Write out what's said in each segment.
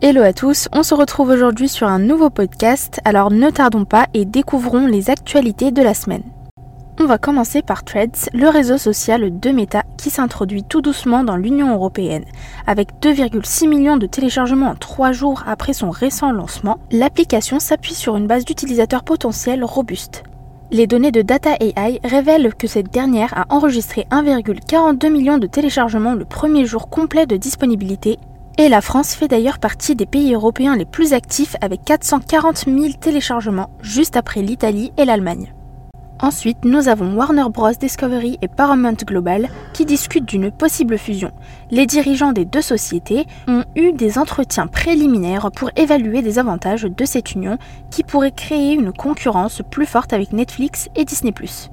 Hello à tous, on se retrouve aujourd'hui sur un nouveau podcast, alors ne tardons pas et découvrons les actualités de la semaine. On va commencer par Threads, le réseau social de Meta qui s'introduit tout doucement dans l'Union européenne. Avec 2,6 millions de téléchargements en 3 jours après son récent lancement, l'application s'appuie sur une base d'utilisateurs potentiels robuste. Les données de Data AI révèlent que cette dernière a enregistré 1,42 million de téléchargements le premier jour complet de disponibilité et la France fait d'ailleurs partie des pays européens les plus actifs avec 440 000 téléchargements juste après l'Italie et l'Allemagne. Ensuite, nous avons Warner Bros. Discovery et Paramount Global qui discutent d'une possible fusion. Les dirigeants des deux sociétés ont eu des entretiens préliminaires pour évaluer les avantages de cette union qui pourrait créer une concurrence plus forte avec Netflix et Disney ⁇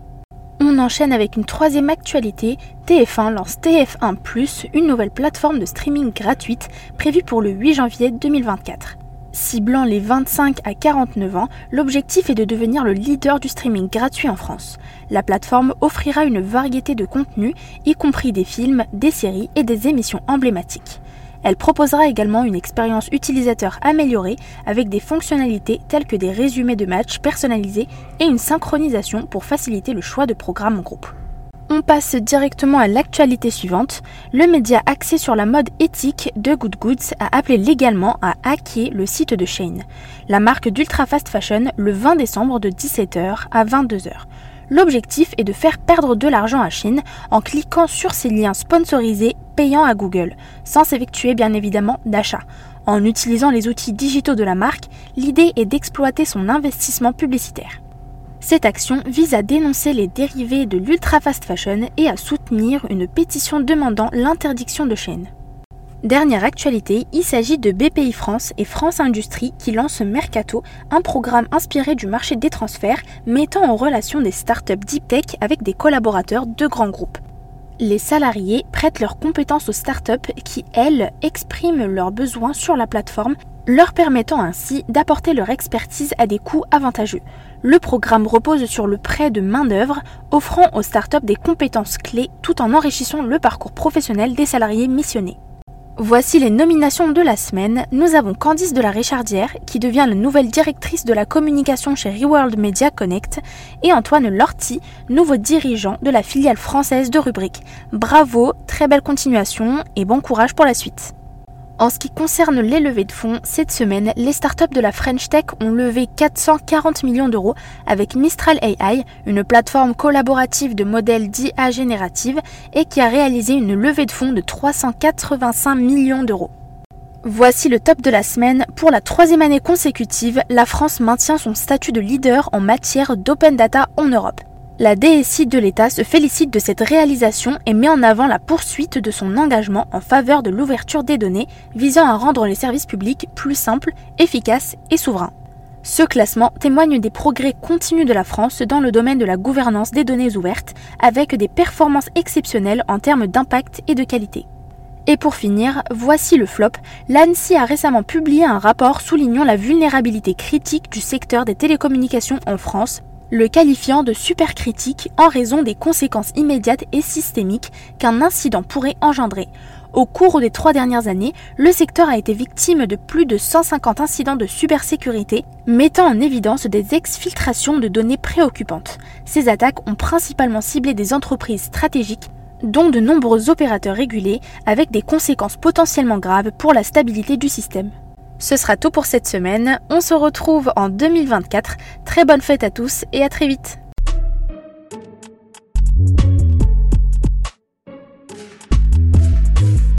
on enchaîne avec une troisième actualité. TF1 lance TF1 ⁇ une nouvelle plateforme de streaming gratuite prévue pour le 8 janvier 2024. Ciblant les 25 à 49 ans, l'objectif est de devenir le leader du streaming gratuit en France. La plateforme offrira une variété de contenus, y compris des films, des séries et des émissions emblématiques. Elle proposera également une expérience utilisateur améliorée avec des fonctionnalités telles que des résumés de matchs personnalisés et une synchronisation pour faciliter le choix de programmes en groupe. On passe directement à l'actualité suivante. Le média axé sur la mode éthique de Good Goods a appelé légalement à hacker le site de Shane, la marque d'ultra fast fashion, le 20 décembre de 17h à 22h. L'objectif est de faire perdre de l'argent à Chine en cliquant sur ces liens sponsorisés payants à Google, sans s'effectuer bien évidemment d'achat. En utilisant les outils digitaux de la marque, l'idée est d'exploiter son investissement publicitaire. Cette action vise à dénoncer les dérivés de l'ultra fast fashion et à soutenir une pétition demandant l'interdiction de chaînes. Dernière actualité, il s'agit de BPI France et France Industrie qui lancent Mercato, un programme inspiré du marché des transferts mettant en relation des startups deep tech avec des collaborateurs de grands groupes. Les salariés prêtent leurs compétences aux startups qui, elles, expriment leurs besoins sur la plateforme leur permettant ainsi d'apporter leur expertise à des coûts avantageux. Le programme repose sur le prêt de main-d'œuvre, offrant aux startups des compétences clés tout en enrichissant le parcours professionnel des salariés missionnés. Voici les nominations de la semaine. Nous avons Candice de la Richardière, qui devient la nouvelle directrice de la communication chez Reworld Media Connect, et Antoine Lorty, nouveau dirigeant de la filiale française de Rubrique. Bravo, très belle continuation et bon courage pour la suite. En ce qui concerne les levées de fonds, cette semaine, les startups de la French Tech ont levé 440 millions d'euros avec Mistral AI, une plateforme collaborative de modèles d'IA générative et qui a réalisé une levée de fonds de 385 millions d'euros. Voici le top de la semaine. Pour la troisième année consécutive, la France maintient son statut de leader en matière d'open data en Europe. La DSI de l'État se félicite de cette réalisation et met en avant la poursuite de son engagement en faveur de l'ouverture des données visant à rendre les services publics plus simples, efficaces et souverains. Ce classement témoigne des progrès continus de la France dans le domaine de la gouvernance des données ouvertes, avec des performances exceptionnelles en termes d'impact et de qualité. Et pour finir, voici le flop. L'ANSI a récemment publié un rapport soulignant la vulnérabilité critique du secteur des télécommunications en France le qualifiant de supercritique en raison des conséquences immédiates et systémiques qu'un incident pourrait engendrer. Au cours des trois dernières années, le secteur a été victime de plus de 150 incidents de cybersécurité, mettant en évidence des exfiltrations de données préoccupantes. Ces attaques ont principalement ciblé des entreprises stratégiques dont de nombreux opérateurs régulés, avec des conséquences potentiellement graves pour la stabilité du système. Ce sera tout pour cette semaine. On se retrouve en 2024. Très bonne fête à tous et à très vite.